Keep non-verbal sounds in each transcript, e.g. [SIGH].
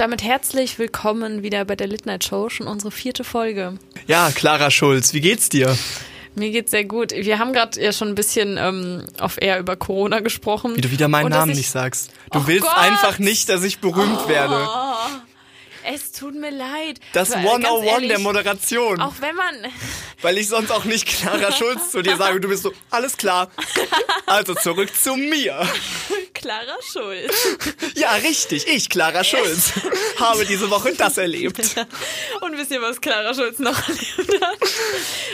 Und damit herzlich willkommen wieder bei der Lit Night Show, schon unsere vierte Folge. Ja, Clara Schulz, wie geht's dir? Mir geht's sehr gut. Wir haben gerade ja schon ein bisschen ähm, auf Air über Corona gesprochen. Wie du wieder meinen Namen ich- nicht sagst. Du Oh willst Gott! einfach nicht, dass ich berühmt werde. Es tut mir leid. Das Weil, ganz 101 ehrlich, der Moderation. Auch wenn man. [LAUGHS] Weil ich sonst auch nicht Clara Schulz zu dir sage. Du bist so, alles klar. Also zurück zu mir. [LAUGHS] Clara Schulz. Ja, richtig. Ich, Clara Schulz, habe diese Woche das erlebt. [LAUGHS] Und wisst ihr, was Clara Schulz noch erlebt hat?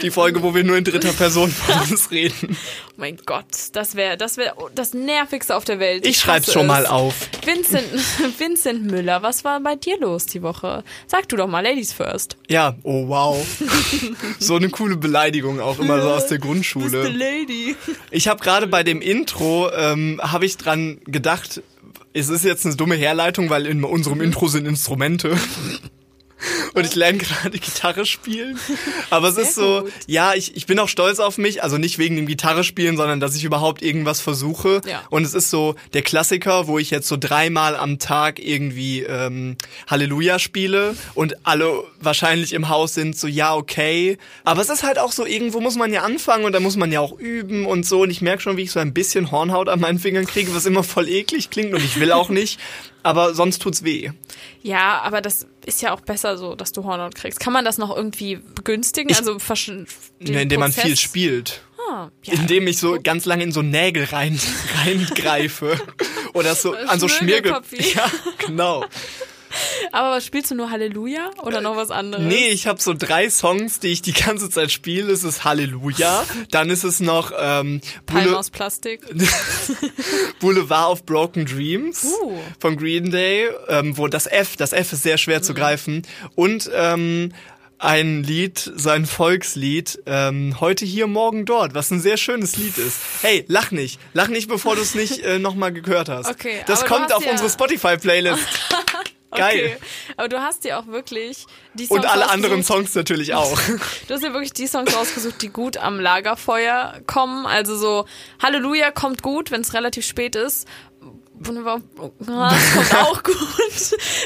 Die Folge, wo wir nur in dritter Person von uns reden. Oh mein Gott, das wäre das, wär das Nervigste auf der Welt. Ich schreib's hasse schon es. mal auf. Vincent, Vincent Müller, was war bei dir los die Woche? Sag du doch mal, Ladies first. Ja, oh wow. So eine coole Beleidigung auch immer so aus der Grundschule. Lady. Ich habe gerade bei dem Intro, ähm, habe ich dran gedacht, es ist jetzt eine dumme Herleitung, weil in unserem Intro sind Instrumente. Und ich lerne gerade [LAUGHS] Gitarre spielen. Aber es ist so, gut. ja, ich, ich bin auch stolz auf mich. Also nicht wegen dem Gitarre spielen, sondern dass ich überhaupt irgendwas versuche. Ja. Und es ist so der Klassiker, wo ich jetzt so dreimal am Tag irgendwie ähm, Halleluja spiele und alle wahrscheinlich im Haus sind so, ja, okay. Aber es ist halt auch so, irgendwo muss man ja anfangen und da muss man ja auch üben und so. Und ich merke schon, wie ich so ein bisschen Hornhaut an meinen Fingern kriege, was immer voll eklig klingt und ich will auch nicht. Aber sonst tut's weh. Ja, aber das ist ja auch besser so, dass du Hornhaut kriegst. Kann man das noch irgendwie begünstigen? also versch- den Ne, indem man viel spielt. Ah, ja. Indem ich so ganz lange in so Nägel rein, [LAUGHS] reingreife. [LAUGHS] Oder so an so Schmiergel. Ja, genau. Aber was spielst du nur Halleluja oder noch was anderes? Nee, ich habe so drei Songs, die ich die ganze Zeit spiele. Es ist Halleluja. Dann ist es noch ähm, Boule aus Plastik. [LAUGHS] Boulevard of Broken Dreams Uh. von Green Day, ähm, wo das F, das F ist sehr schwer Mhm. zu greifen. Und ähm, ein Lied, sein Volkslied, ähm, heute hier, morgen dort, was ein sehr schönes Lied ist. Hey, lach nicht. Lach nicht, bevor du es nicht äh, nochmal gehört hast. [LAUGHS] Okay, das kommt auf ja- unsere Spotify-Playlist. [LAUGHS] Geil. Okay. Aber du hast dir auch wirklich die Songs Und alle anderen Songs natürlich auch. Du hast ja wirklich die Songs ausgesucht, die gut am Lagerfeuer kommen. Also so Halleluja kommt gut, wenn es relativ spät ist. Wunderbar. Das kommt auch gut.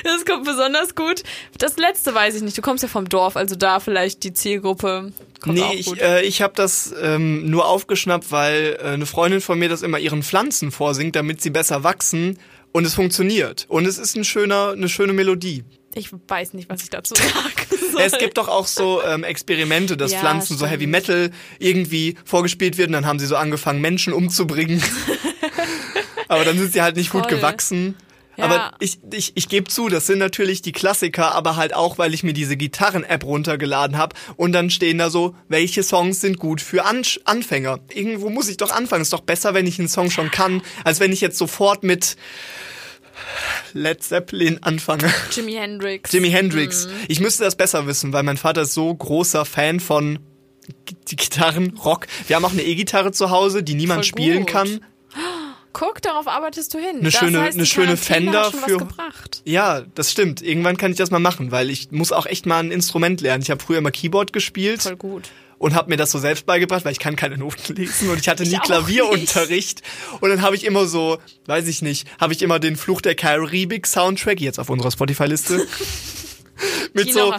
Das kommt besonders gut. Das letzte weiß ich nicht. Du kommst ja vom Dorf, also da vielleicht die Zielgruppe kommt Nee, auch ich, gut. äh, ich habe das ähm, nur aufgeschnappt, weil äh, eine Freundin von mir das immer ihren Pflanzen vorsingt, damit sie besser wachsen. Und es funktioniert. Und es ist ein schöner, eine schöne Melodie. ich weiß nicht, was ich dazu [LAUGHS] sagen soll. Es gibt doch auch so ähm, Experimente, dass Ja, Pflanzen so stimmt. Heavy Metal irgendwie vorgespielt werden. Dann haben sie so angefangen, Menschen umzubringen. [LAUGHS] aber dann sind sie halt nicht gut Voll. gewachsen. Ja. Aber ich, ich, ich gebe zu, das sind natürlich die Klassiker, aber halt auch, weil ich mir diese Gitarren-App runtergeladen habe und dann stehen da so, welche Songs sind gut für An Anfänger. Irgendwo muss ich doch anfangen. Ist doch besser, wenn ich einen Song schon kann, als wenn ich jetzt sofort mit Led Zeppelin anfange. Jimi Hendrix. Jimi Hendrix. Ich müsste das besser wissen, weil mein Vater ist so großer Fan von Gitarren, Rock. Wir haben auch eine E-Gitarre zu Hause, die niemand spielen kann. Guck, darauf arbeitest du hin. Eine das schöne- heißt, eine schöne Fender für-. Ja, das stimmt. Irgendwann kann ich das mal machen, weil ich muss auch echt mal ein Instrument lernen. Ich habe früher immer Keyboard gespielt Voll gut. und habe mir das so selbst beigebracht, weil ich kann keine Noten [LAUGHS] lesen und ich hatte nie auch Klavierunterricht. Und dann habe ich immer so, weiß ich nicht, habe ich immer den Fluch der Karibik Soundtrack jetzt auf unserer Spotify-Liste. [LAUGHS] [LAUGHS] mit Die so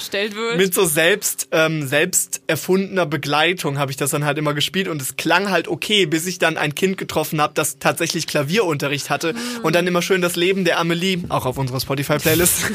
mit so selbst ähm, selbst erfundener Begleitung habe ich das dann halt immer gespielt und es klang halt okay, bis ich dann ein Kind getroffen habe, das tatsächlich Klavierunterricht hatte und dann immer schön das Leben der Amelie auch auf unserer Spotify Playlist. [LAUGHS]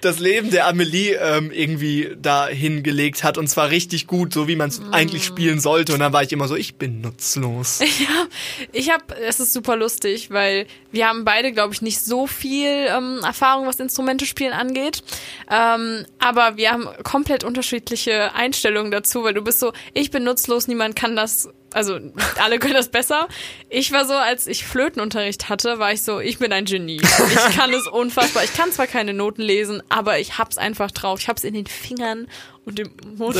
das Leben der Amelie ähm, irgendwie da hingelegt hat und zwar richtig gut, so wie man es eigentlich spielen sollte und dann war ich immer so, ich bin nutzlos. [LAUGHS] Ja, ich habe, es ist super lustig, weil wir haben beide, glaube ich, nicht so viel ähm, Erfahrung, was Instrumente spielen angeht. Ähm, aber wir haben komplett unterschiedliche Einstellungen dazu, weil du bist so, ich bin nutzlos, niemand kann das, also alle können das besser. Ich war so, als ich Flötenunterricht hatte, war ich so, ich bin ein Genie. Ich kann es unfassbar. Ich kann zwar keine Noten lesen, aber ich hab's einfach drauf. Ich hab's in den Fingern und im Mund.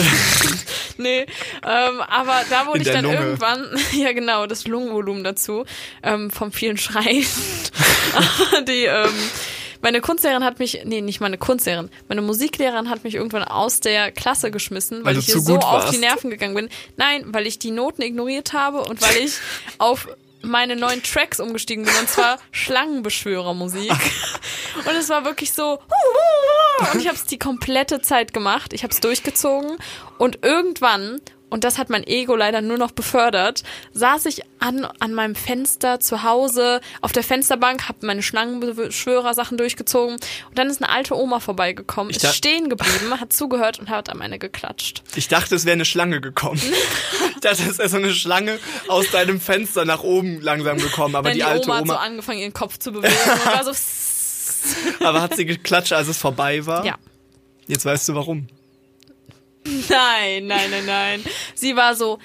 [LAUGHS] nee, ähm, aber da wurde ich dann Lunge. irgendwann, [LAUGHS] ja genau, das Lungenvolumen dazu, ähm, vom vielen Schreien. [LAUGHS] Die, ähm, meine Kunstlehrerin hat mich, nee, nicht meine Kunstlehrerin, meine Musiklehrerin hat mich irgendwann aus der Klasse geschmissen, weil, Weil ich zu so gut auf die warst. Nerven gegangen bin. Nein, weil ich die Noten ignoriert habe und weil ich [LAUGHS] auf meine neuen Tracks umgestiegen bin, und zwar Schlangenbeschwörermusik. [LAUGHS] Und es war wirklich so. [LAUGHS] Und ich habe es die komplette Zeit gemacht. Ich habe es durchgezogen. Und irgendwann und das hat mein Ego leider nur noch befördert, saß ich an, an meinem Fenster zu Hause auf der Fensterbank, habe meine Schlangenbeschwörer-Sachen durchgezogen und dann ist eine alte Oma vorbeigekommen, ist stehen geblieben, hat zugehört und hat am Ende geklatscht. Ich dachte, es wäre eine Schlange gekommen. [LAUGHS] ich dachte, es wäre so eine Schlange aus deinem Fenster nach oben langsam gekommen, aber die, die alte Oma, Oma... hat so angefangen, ihren Kopf zu bewegen und war so... [LAUGHS] [LAUGHS] aber hat sie geklatscht, als es vorbei war? Ja. Jetzt weißt du warum. Nein, nein, nein, nein. Sie war so,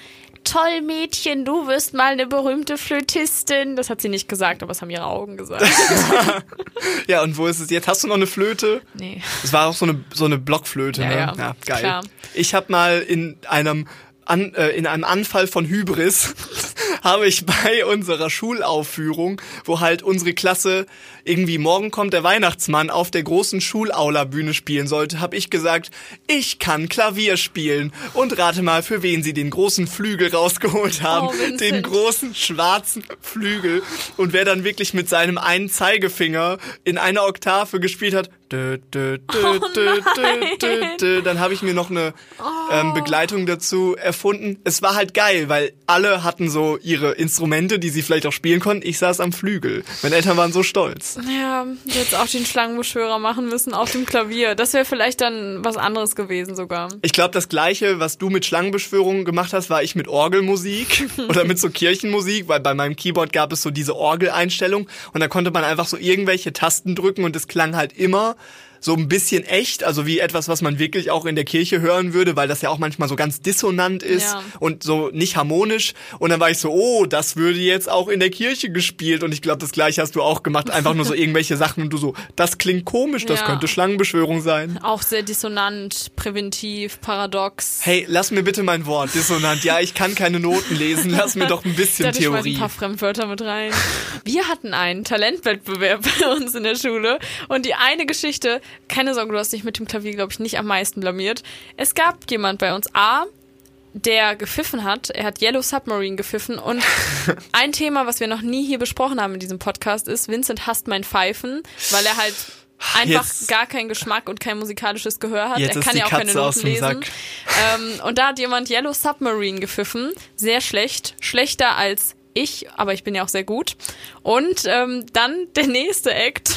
toll Mädchen, du wirst mal eine berühmte Flötistin. Das hat sie nicht gesagt, aber es haben ihre Augen gesagt. [LAUGHS] ja, und wo ist es jetzt? Hast du noch eine Flöte? Nee. Es war auch so eine, so eine Blockflöte, Ja, ne? ja, ja geil. klar. Ich habe mal in einem an, äh, in einem Anfall von Hybris [LAUGHS] habe ich bei unserer Schulaufführung, wo halt unsere Klasse irgendwie morgen kommt der Weihnachtsmann auf der großen Schulaula-Bühne spielen sollte, habe ich gesagt, ich kann Klavier spielen und rate mal, für wen sie den großen Flügel rausgeholt haben, Oh, den großen schwarzen Flügel. Und wer dann wirklich mit seinem einen Zeigefinger in einer Oktave gespielt hat, dö, dö, dö, dö, dö, dö, dö, dann habe ich mir noch eine ähm, Begleitung dazu erfunden. Es war halt geil, weil alle hatten so ihre Instrumente, die sie vielleicht auch spielen konnten. Ich saß am Flügel. Meine Eltern waren so stolz. Ja, jetzt auch den Schlangenbeschwörer machen müssen auf dem Klavier. Das wäre vielleicht dann was anderes gewesen sogar. Ich glaube, das gleiche, was du mit Schlangenbeschwörungen gemacht hast, war ich mit Orgelmusik [LAUGHS] oder mit so Kirchenmusik, weil bei meinem Keyboard gab es so diese Orgeleinstellung und da konnte man einfach so irgendwelche Tasten drücken und es klang halt immer so ein bisschen echt, also wie etwas, was man wirklich auch in der Kirche hören würde, weil das ja auch manchmal so ganz dissonant ist Ja. und so nicht harmonisch. Und dann war ich so, oh, das würde jetzt auch in der Kirche gespielt. Und ich glaube, das gleiche hast du auch gemacht. Einfach nur so [LAUGHS] irgendwelche Sachen und du so, das klingt komisch, das Ja. könnte Schlangenbeschwörung sein. Auch sehr dissonant, präventiv, paradox. Hey, lass mir bitte mein Wort, dissonant. Ja, ich kann keine Noten lesen. Lass mir doch ein bisschen Da ich mal ein Theorie. paar Fremdwörter mit rein. Wir hatten einen Talentwettbewerb bei uns in der Schule und die eine Geschichte, keine Sorge, du hast dich mit dem Klavier, glaube ich, nicht am meisten blamiert. Es gab jemand bei uns, A, der gepfiffen hat. Er hat Yellow Submarine gepfiffen und [LAUGHS] ein Thema, was wir noch nie hier besprochen haben in diesem Podcast ist, Vincent hasst mein Pfeifen, weil er halt einfach Jetzt- gar keinen Geschmack und kein musikalisches Gehör hat. Jetzt er kann ja auch keine Katze aus Noten lesen. Ähm, und da hat jemand Yellow Submarine gepfiffen. Sehr schlecht. Schlechter als ich, aber ich bin ja auch sehr gut. Und ähm, dann der nächste Act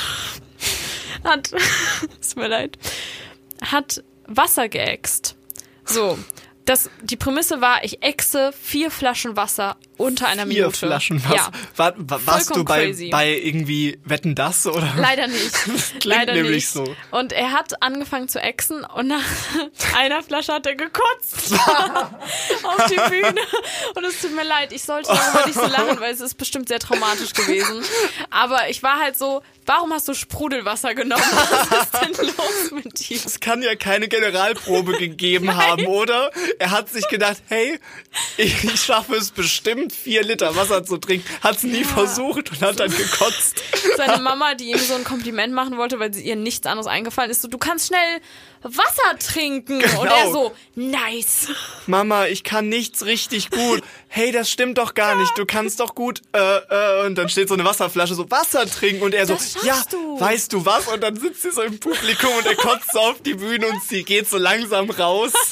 hat, [LAUGHS] es mir leid, hat Wasser geäxt. So. Das, die Prämisse war, ich exe vier Flaschen Wasser unter einer Vier Minute. Flaschen Wasser. Ja. War, war, warst du bei, crazy. bei irgendwie Wetten das oder? Leider nicht. [LAUGHS] klingt Leider nämlich nicht. so. Und er hat angefangen zu exen und nach [LAUGHS] einer Flasche hat er gekotzt [LAUGHS] auf die Bühne. Und es tut mir leid, ich sollte darüber nicht so lachen, weil es ist bestimmt sehr traumatisch gewesen. Aber ich war halt so, warum hast du Sprudelwasser genommen? Was ist denn los mit dir? Es kann ja keine Generalprobe gegeben haben, oder? Er hat sich gedacht, hey, ich, ich schaffe es bestimmt, vier Liter Wasser zu trinken. Hat es nie versucht und hat dann gekotzt. [LAUGHS] Seine Mama, die ihm so ein Kompliment machen wollte, weil sie ihr nichts anderes eingefallen ist, so, du kannst schnell Wasser trinken. Und Genau. er so, nice. Mama, ich kann nichts richtig gut. Hey, das stimmt doch gar nicht. Du kannst doch gut. Äh, äh, und dann steht so eine Wasserflasche, so Wasser trinken. Und er so, Das ja, du. weißt du was? Und dann sitzt sie so im Publikum und er kotzt so auf die Bühne und sie geht so langsam raus. [LAUGHS]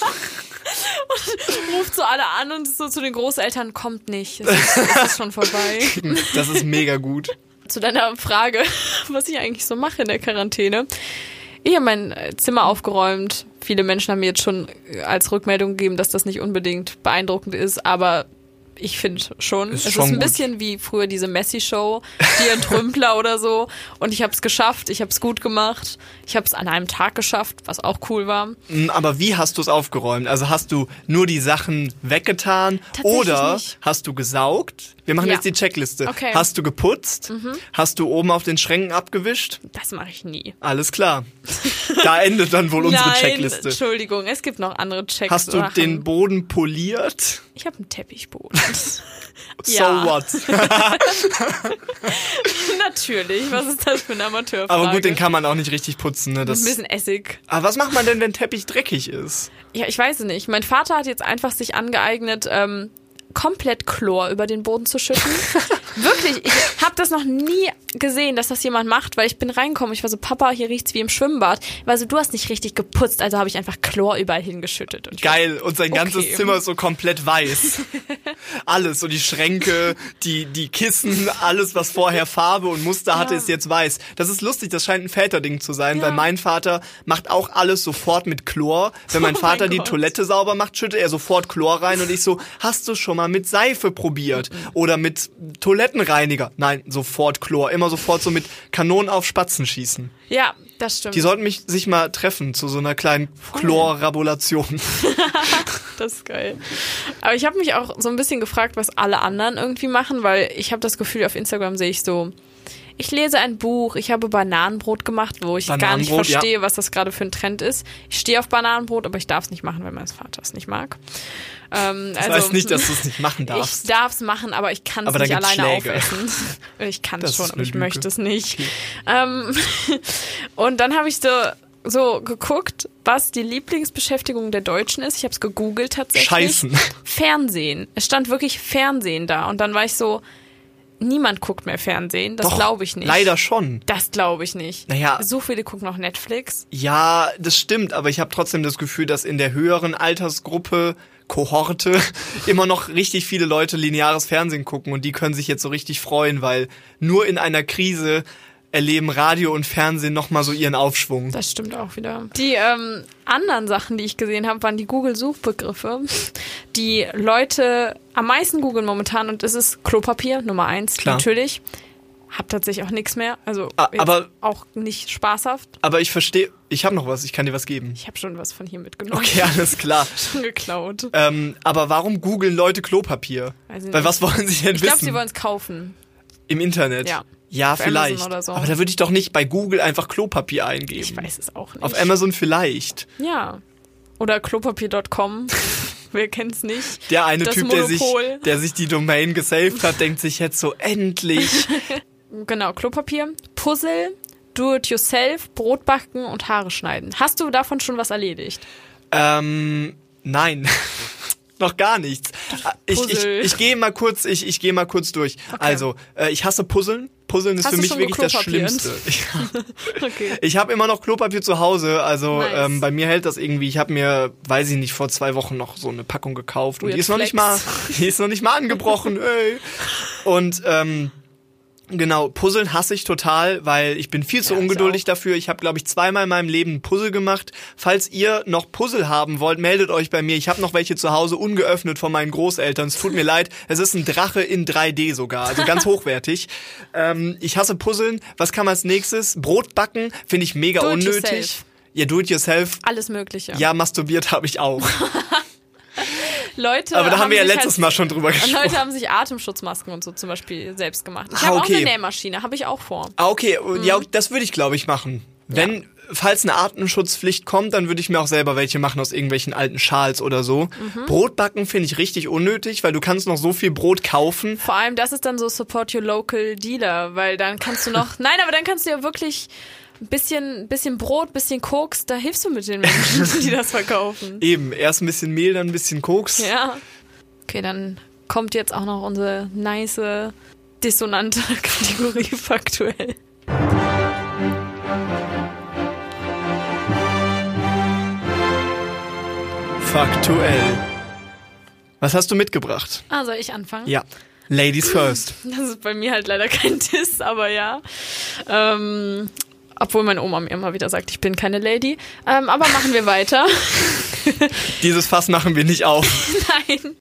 ruft so alle an und so zu den Großeltern, kommt nicht, es ist, es ist schon vorbei. [LAUGHS] Das ist mega gut. zu deiner Frage, was ich eigentlich so mache in der Quarantäne. Ich habe mein Zimmer aufgeräumt. Viele Menschen haben mir jetzt schon als Rückmeldung gegeben, dass das nicht unbedingt beeindruckend ist, aber ich finde schon. Ist es schon ist ein gut. bisschen wie früher diese Messi-Show, die Entrümpler [LAUGHS] oder so. Und ich habe es geschafft, ich habe es gut gemacht. Ich habe es an einem Tag geschafft, was auch cool war. Mm, Aber wie hast du es aufgeräumt? Also hast du nur die Sachen weggetan oder nicht. hast du gesaugt? Wir machen Ja. jetzt die Checkliste. Okay. Mhm. Hast du geputzt? Hast du oben auf den Schränken abgewischt? Das mache ich nie. Alles klar. Da endet dann wohl unsere Nein, Checkliste. Entschuldigung, es gibt noch andere Checks. Hast du den Boden poliert? Ich habe einen Teppichboden. [LAUGHS] So what? [LAUGHS] Natürlich. Was ist das für eine Amateurfrage? Aber gut, den kann man auch nicht richtig putzen. Ne? Ein Das, bisschen Essig. aber was macht man denn, wenn Teppich dreckig ist? Ja, ich weiß es nicht. Mein Vater hat jetzt einfach sich angeeignet, ähm, komplett Chlor über den Boden zu schütten. Wirklich [LAUGHS] wirklich, ich habe das noch nie gesehen, dass das jemand macht, weil ich bin reingekommen, ich war so, Papa, hier riecht's wie im Schwimmbad. War so, du hast nicht richtig geputzt, also habe ich einfach Chlor überall hingeschüttet. Und Geil. Und sein ganzes Okay. Zimmer ist so komplett weiß. [LAUGHS] alles. So die Schränke, die, die Kissen, alles, was vorher Farbe und Muster hatte, Ja. ist jetzt weiß. Das ist lustig, das scheint ein Väterding zu sein, Ja. weil mein Vater macht auch alles sofort mit Chlor. Wenn mein [LAUGHS] Oh Vater mein die. Toilette sauber macht, schüttet er sofort Chlor rein und ich so, hast du schon mal mit Seife probiert? Oder mit Toilettenreiniger? Nein, sofort Chlor. Immer sofort so mit Kanonen auf Spatzen schießen. Ja, das stimmt. Die sollten mich sich mal treffen zu so einer kleinen Chlorrabulation. [LAUGHS] Das ist geil. Aber ich habe mich auch so ein bisschen gefragt, was alle anderen irgendwie machen, weil ich habe das Gefühl, auf Instagram sehe ich so, ich lese ein Buch, ich habe Bananenbrot gemacht, wo ich gar nicht Bananenbrot, ja. verstehe, was das gerade für ein Trend ist. Ich stehe auf Bananenbrot, aber ich darf es nicht machen, weil mein Vater es nicht mag. Ähm, Das also, heißt nicht, dass du es [LAUGHS] nicht machen ich darfst. darf es machen, aber ich kann es nicht alleine Schläge. aufessen. [LAUGHS] Ich kann es schon, aber ich Lüge. möchte es nicht. Ähm, [LAUGHS] und dann habe ich so, so geguckt, was die Lieblingsbeschäftigung der Deutschen ist. Ich habe es gegoogelt tatsächlich. Scheißen. Fernsehen. Es stand wirklich Fernsehen da. Und dann war ich so, niemand guckt mehr Fernsehen. Das glaube ich nicht. Leider schon. Das glaube ich nicht. Naja. So viele gucken noch Netflix. Ja, das stimmt, aber ich habe trotzdem das Gefühl, dass in der höheren Altersgruppe, Kohorte, [LAUGHS] immer noch richtig viele Leute lineares Fernsehen gucken und die können sich jetzt so richtig freuen, weil nur in einer Krise erleben Radio und Fernsehen nochmal so ihren Aufschwung. Das stimmt auch wieder. Die ähm, anderen Sachen, die ich gesehen habe, waren die Google-Suchbegriffe, [LAUGHS] die Leute am meisten googeln momentan und es ist Klopapier, Nummer eins, Klar. natürlich. Hab tatsächlich auch nichts mehr, also aber- auch nicht spaßhaft. Aber ich verstehe, ich habe noch was, ich kann dir was geben. Ich habe schon was von hier mitgenommen. Okay, alles klar. [LAUGHS] Schon geklaut. Ähm, aber warum googeln Leute Klopapier? Ich Weil was wollen sie denn Ich glaube, wissen? sie wollen es kaufen. Im Internet? Ja. Ja, Auf vielleicht. So. Aber da würde ich doch nicht bei Google einfach Klopapier eingeben. Ich weiß es auch nicht. Auf Amazon vielleicht. Ja. Oder klopapier.com. [LAUGHS] Wer kennt's nicht? Der eine Das Typ, der sich, der sich die Domain gesaved hat, denkt sich jetzt so, endlich. [LAUGHS] Genau, Klopapier, Puzzle, Do-it-yourself, Brot backen und Haare schneiden. Hast du davon schon was erledigt? ähm, nein. [LAUGHS] Noch gar nichts. Ich, ich, Puzzle. ich gehe mal kurz, ich, ich gehe mal kurz durch. Also, äh, ich hasse Puzzeln. Puzzeln ist Hast für mich wirklich das? Schlimmste. [LAUGHS] Ich, Okay. ich habe immer noch Klopapier zu Hause. Also Nice. ähm, bei mir hält das irgendwie. Ich habe mir, weiß ich nicht, vor zwei Wochen noch so eine Packung gekauft und Weird die ist noch nicht mal, Flex. [LAUGHS] die ist noch nicht mal angebrochen. [LAUGHS] ey. Und ähm, Genau, Puzzeln hasse ich total, weil ich bin viel zu Ja, ungeduldig dafür. Ich habe, glaube ich, zweimal in meinem Leben ein Puzzle gemacht. Falls ihr noch Puzzle haben wollt, meldet euch bei mir. Ich habe noch welche zu Hause ungeöffnet von meinen Großeltern. Es tut mir leid. Es ist ein Drache in 3D sogar, also ganz [LAUGHS] hochwertig. Ähm, ich hasse Puzzeln. Was kann man als nächstes? Brot backen finde ich mega Do unnötig. Ja, do it yourself. Alles Mögliche. Ja, masturbiert habe ich auch. [LAUGHS] Leute Aber da haben wir ja sich letztes halt, Mal schon drüber gesprochen. Leute haben sich Atemschutzmasken und so zum Beispiel selbst gemacht. Ich Ah, habe okay. auch eine Nähmaschine, habe ich auch vor. Ah, okay. Ja, das würde ich, glaube ich, machen. Wenn, Ja. falls eine Atemschutzpflicht kommt, dann würde ich mir auch selber welche machen aus irgendwelchen alten Schals oder so. Mhm. Brotbacken finde ich richtig unnötig, weil du kannst noch so viel Brot kaufen. Vor allem, das ist dann so Support Your Local Dealer, weil dann kannst du noch, [LAUGHS] nein, aber dann kannst du ja wirklich ein bisschen, bisschen Brot, bisschen Koks, da hilfst du mit den Menschen, [LAUGHS] die das verkaufen. Eben, erst ein bisschen Mehl, dann ein bisschen Koks. Ja. Okay, dann kommt jetzt auch noch unsere nice, dissonante [LAUGHS] Kategorie faktuell. Faktuell. Was hast du mitgebracht? Ah, soll ich anfangen? Ja. Ladies [LAUGHS] first. Das ist bei mir halt leider kein Diss, aber ja. Ähm, obwohl meine Oma mir immer wieder sagt, ich bin keine Lady. Ähm, aber machen wir weiter. [LAUGHS] Dieses Fass machen wir nicht auf. [LAUGHS] Nein.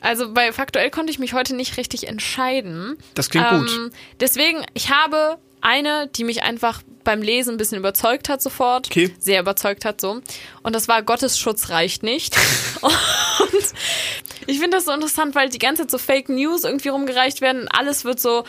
Also bei Faktuell konnte ich mich heute nicht richtig entscheiden. Das klingt gut. Ähm, deswegen, ich habe eine, die mich einfach beim Lesen ein bisschen überzeugt hat sofort. Okay. Sehr überzeugt hat so. Und das war Gottes Schutz reicht nicht. [LAUGHS] Und ich finde das so interessant, weil die ganze Zeit so Fake News irgendwie rumgereicht werden. Alles wird so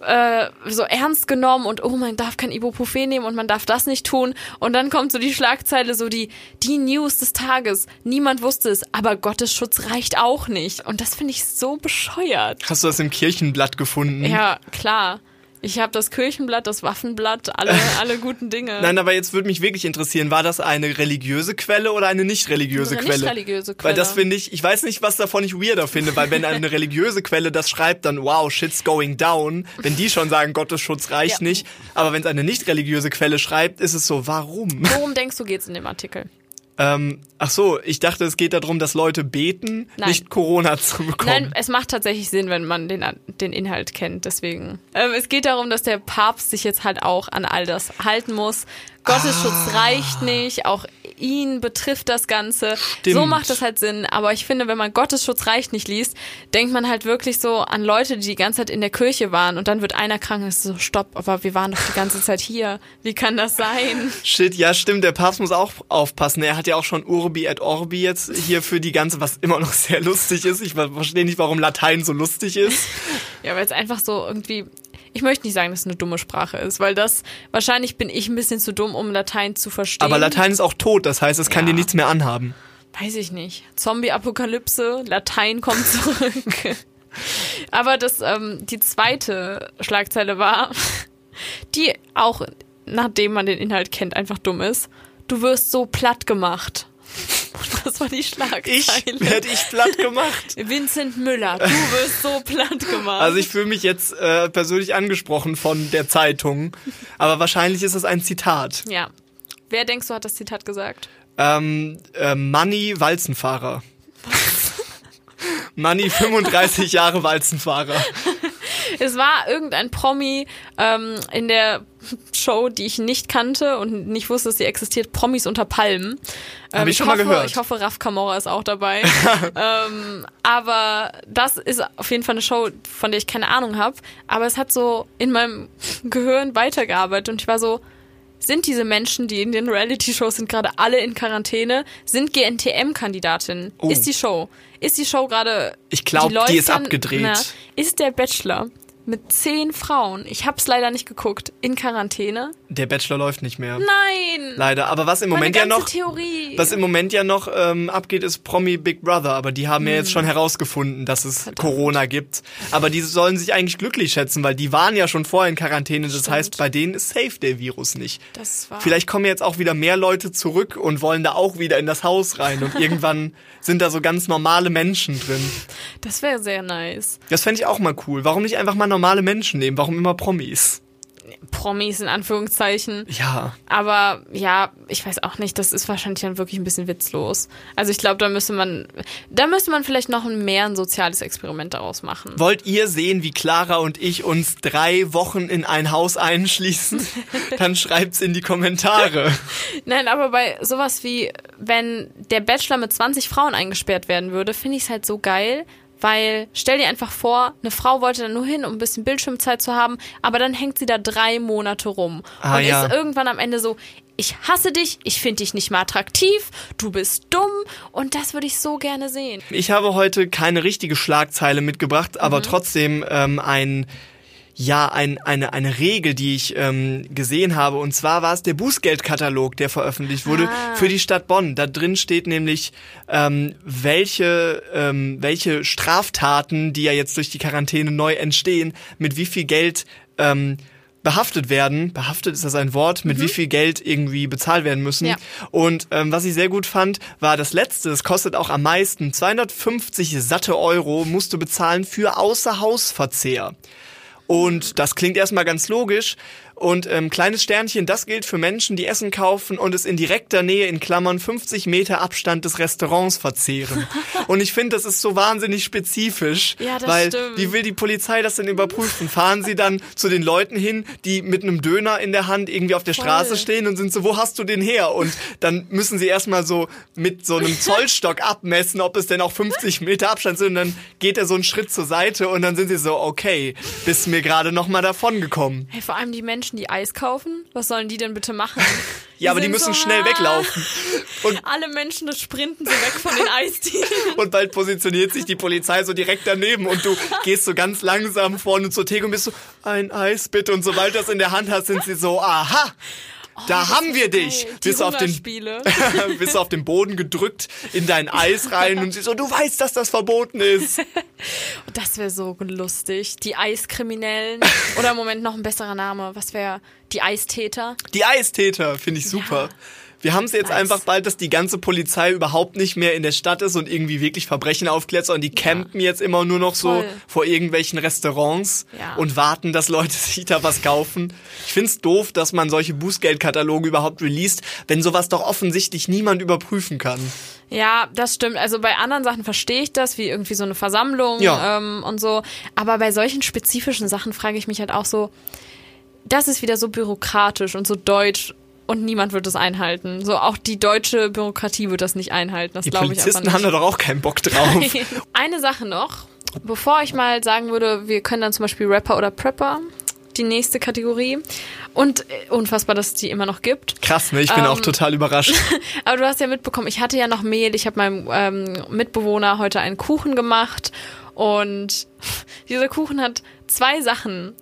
äh, so ernst genommen und oh, man darf kein Ibuprofen nehmen und man darf das nicht tun. Und dann kommt so die Schlagzeile, so die, die News des Tages. Niemand wusste es, aber Gottes Schutz reicht auch nicht. Und das finde ich so bescheuert. Hast du das im Kirchenblatt gefunden? Ja, klar. Ich habe das Kirchenblatt, das Waffenblatt, alle, [LAUGHS] alle guten Dinge. Nein, aber jetzt würde mich wirklich interessieren, war das eine religiöse Quelle oder eine nicht religiöse Eine Quelle? nicht religiöse Quelle. Weil das finde ich, ich weiß nicht, was davon ich weirder finde, weil wenn eine [LAUGHS] religiöse Quelle das schreibt, dann wow, shit's going down. Wenn die schon sagen, Gottes Schutz reicht Ja. nicht. Aber wenn es eine nicht religiöse Quelle schreibt, ist es so, warum? Worum denkst du geht's in dem Artikel? Ähm, ach so, ich dachte, es geht darum, dass Leute beten, Nein. nicht Corona zu bekommen. Nein, es macht tatsächlich Sinn, wenn man den, den Inhalt kennt. Deswegen. Ähm, es geht darum, dass der Papst sich jetzt halt auch an all das halten muss. Gottes Ah. Schutz reicht nicht, auch ihn betrifft das Ganze. Stimmt. So macht das halt Sinn. Aber ich finde, wenn man Gottes Schutz reicht nicht liest, denkt man halt wirklich so an Leute, die die ganze Zeit in der Kirche waren und dann wird einer krank und ist so, stopp, aber wir waren doch die ganze Zeit hier. Wie kann das sein? Shit, ja stimmt, der Papst muss auch aufpassen. Er hat ja auch schon Urbi et Orbi jetzt hier für die ganze, was immer noch sehr lustig ist. Ich verstehe nicht, warum Latein so lustig ist. Ja, weil es einfach so irgendwie. Ich möchte nicht sagen, dass es eine dumme Sprache ist, weil das wahrscheinlich bin ich ein bisschen zu dumm, um Latein zu verstehen. Aber Latein ist auch tot, das heißt, es kann Ja. dir nichts mehr anhaben. Weiß ich nicht. Zombie-Apokalypse, Latein kommt zurück. [LAUGHS] Aber das, ähm, die zweite Schlagzeile war, [LAUGHS] die auch, nachdem man den Inhalt kennt, einfach dumm ist. Du wirst so platt gemacht. [LAUGHS] Das war die Ich Schlagzeile. werde ich platt gemacht. [LAUGHS] Vincent Müller, du wirst so platt gemacht. Also ich fühle mich jetzt äh, persönlich angesprochen von der Zeitung, aber wahrscheinlich ist es ein Zitat. ja. Wer denkst du hat das Zitat gesagt? Ähm, äh, Money Walzenfahrer. [LAUGHS] Money 35 Jahre Walzenfahrer. Es war irgendein Promi ähm, in der Show, die ich nicht kannte und nicht wusste, dass sie existiert. Promis unter Palmen. Ähm, Hab ich schon mal hoffe, gehört. Ich hoffe, Raf Kamora ist auch dabei. [LAUGHS] ähm, aber das ist auf jeden Fall eine Show, von der ich keine Ahnung habe. Aber es hat so in meinem [LAUGHS] Gehirn weitergearbeitet und ich war so, sind diese Menschen, die in den Reality-Shows sind, gerade alle in Quarantäne? Sind GNTM-Kandidatinnen? Oh. Ist die Show? Ist die Show gerade? Ich glaub, läuft die ist dann- abgedreht. Na, ist der Bachelor mit zehn Frauen, ich hab's leider nicht geguckt, in Quarantäne? Der Bachelor läuft nicht mehr. Nein! Leider. Aber was im Moment ja noch. Theorie. Was im Moment ja noch ähm, abgeht, ist Promi Big Brother. Aber die haben ja jetzt schon herausgefunden, dass es Verdammt. Corona gibt. Aber die sollen sich eigentlich glücklich schätzen, weil die waren ja schon vorher in Quarantäne. Das Stimmt. heißt, bei denen ist safe der Virus nicht. das war Vielleicht kommen jetzt auch wieder mehr Leute zurück und wollen da auch wieder in das Haus rein. Und [LAUGHS] irgendwann sind da so ganz normale Menschen drin. das wäre sehr nice. Das fände ich auch mal cool. Warum nicht einfach mal normale Menschen nehmen? Warum immer Promis? Promis in Anführungszeichen. Ja. Aber ja, ich weiß auch nicht, das ist wahrscheinlich dann wirklich ein bisschen witzlos. Also ich glaube, da müsste man, da müsste man vielleicht noch ein mehr ein soziales Experiment daraus machen. Wollt ihr sehen, wie Clara und ich uns drei Wochen in ein Haus einschließen? [LAUGHS] Dann schreibt's in die Kommentare. Nein, aber bei sowas wie, wenn der Bachelor mit 20 Frauen eingesperrt werden würde, finde ich es halt so geil, weil stell dir einfach vor, eine Frau wollte da nur hin, um ein bisschen Bildschirmzeit zu haben, aber dann hängt sie da drei Monate rum Ah, und ja. ist irgendwann am Ende so, ich hasse dich, ich finde dich nicht mehr attraktiv, du bist dumm und das würde ich so gerne sehen. Ich habe heute keine richtige Schlagzeile mitgebracht, aber Mhm. trotzdem ähm, ein ja, ein, eine, eine Regel, die ich ähm, gesehen habe. Und zwar war es der Bußgeldkatalog, der veröffentlicht wurde Ah. für die Stadt Bonn. Da drin steht nämlich, ähm, welche, ähm, welche Straftaten, die ja jetzt durch die Quarantäne neu entstehen, mit wie viel Geld ähm, behaftet werden. Behaftet ist das ein Wort, mit wie viel Geld irgendwie bezahlt werden müssen. Ja. Und ähm, was ich sehr gut fand, war das letzte, es kostet auch am meisten. 250 satte Euro musst du bezahlen für Außerhausverzehr. Und das klingt erstmal ganz logisch. Und ähm, kleines Sternchen, das gilt für Menschen, die Essen kaufen und es in direkter Nähe in Klammern 50 Meter Abstand des Restaurants verzehren. [LAUGHS] und ich finde, das ist so wahnsinnig spezifisch. Ja, das weil stimmt. wie will die Polizei das denn überprüfen? Fahren sie dann zu den Leuten hin, die mit einem Döner in der Hand irgendwie auf der Voll. Straße stehen und sind so, wo hast du den her? Und dann müssen sie erstmal so mit so einem [LAUGHS] Zollstock abmessen, ob es denn auch 50 Meter Abstand sind. Und dann geht er so einen Schritt zur Seite und dann sind sie so, okay, bist mir gerade noch mal davon gekommen. Hey, vor allem die Menschen, die Eis kaufen, was sollen die denn bitte machen? [LAUGHS] Ja, aber die müssen so, schnell ah, weglaufen. Und, [LAUGHS] Alle Menschen das sprinten so weg von den [LAUGHS] Eisdielen. und bald positioniert sich die Polizei so direkt daneben und du gehst so ganz langsam vorne zur Theke und bist so, ein Eis bitte. Und sobald du das in der Hand hast, sind sie so, aha. Da das haben wir dich. geil. Du auf den [LAUGHS] du auf den Boden gedrückt in dein Eis rein und sie so, du weißt, dass das verboten ist. [LAUGHS] Das wäre so lustig. Die Eiskriminellen. Oder im Moment noch ein besserer Name. Was wäre die Eistäter? Die Eistäter finde ich super. Ja. Wir haben es jetzt Nice. einfach bald, dass die ganze Polizei überhaupt nicht mehr in der Stadt ist und irgendwie wirklich Verbrechen aufklärt, sondern die campen jetzt immer nur noch so Voll. vor irgendwelchen Restaurants Ja. und warten, dass Leute [LAUGHS] sich da was kaufen. Ich find's doof, dass man solche Bußgeldkataloge überhaupt released, wenn sowas doch offensichtlich niemand überprüfen kann. Ja, das stimmt. Also bei anderen Sachen verstehe ich das, wie irgendwie so eine Versammlung Ja. ähm, und so. Aber bei solchen spezifischen Sachen frage ich mich halt auch so, das ist wieder so bürokratisch und so deutsch und niemand wird es einhalten. So auch die deutsche Bürokratie wird das nicht einhalten. Das Die glaube ich einfach Polizisten nicht. haben da doch auch keinen Bock drauf. [LAUGHS] Eine Sache noch, bevor ich mal sagen würde, wir können dann zum Beispiel Rapper oder Prepper, die nächste Kategorie. Und äh, unfassbar, dass es die immer noch gibt. Krass, ne? Ich bin Ähm, auch total überrascht. [LAUGHS] Aber du hast ja mitbekommen, ich hatte ja noch Mehl. Ich habe meinem ähm, Mitbewohner heute einen Kuchen gemacht. Und [LAUGHS] dieser Kuchen hat zwei Sachen.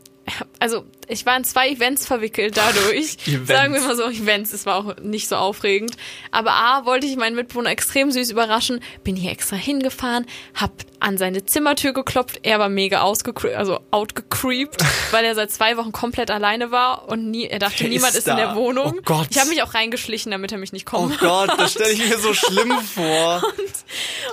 Also, ich war in zwei Events verwickelt dadurch. [LAUGHS] Events. Sagen wir mal so, Events, es war auch nicht so aufregend. Aber A, wollte ich meinen Mitbewohner extrem süß überraschen, bin hier extra hingefahren, hab an seine Zimmertür geklopft, er war mega ausgecre also outgecreept, [LAUGHS] weil er seit zwei Wochen komplett alleine war und nie, er dachte, Wer niemand ist ist in der Wohnung. Oh Gott. Ich habe mich auch reingeschlichen, damit er mich nicht Oh kommen Gott, das stelle ich mir so [LAUGHS] schlimm vor.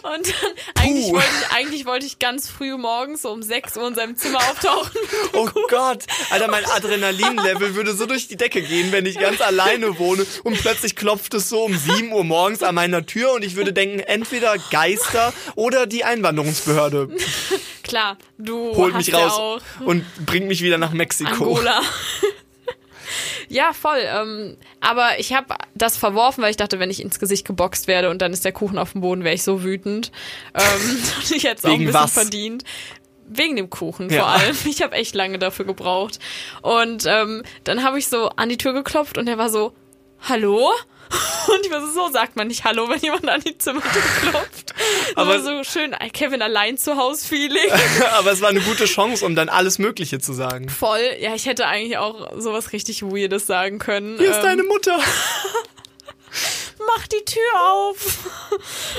Und dann, eigentlich, wollte ich, eigentlich wollte ich ganz früh morgens so um 6 Uhr in seinem Zimmer auftauchen. Oh Gott, Alter, mein Adrenalinlevel würde so durch die Decke gehen, wenn ich ganz alleine wohne und plötzlich klopft es so um 7 Uhr morgens an meiner Tür und ich würde denken, entweder Geister oder die Einwanderungsbehörde Klar, du holt mich raus auch und bringt mich wieder nach Mexiko. Angola. [LAUGHS] ja, voll. Ähm, aber ich habe das verworfen, weil ich dachte, wenn ich ins Gesicht geboxt werde und dann ist der Kuchen auf dem Boden, wäre ich so wütend. Ähm, [LAUGHS] und ich hätte es auch ein bisschen was? verdient. Wegen dem Kuchen Ja. vor allem. Ich habe echt lange dafür gebraucht. Und ähm, dann habe ich so an die Tür geklopft und er war so, hallo? [LAUGHS] Und ich war so, so sagt man nicht Hallo, wenn jemand an die Zimmertür [LAUGHS] klopft. Aber- Aber so schön äh, Kevin allein zu Haus Feeling. [LAUGHS] Aber es war eine gute Chance, um dann alles Mögliche zu sagen. Voll. Ja, ich hätte eigentlich auch sowas richtig Weirdes sagen können. Hier ist Ähm, deine Mutter. Mach die Tür auf.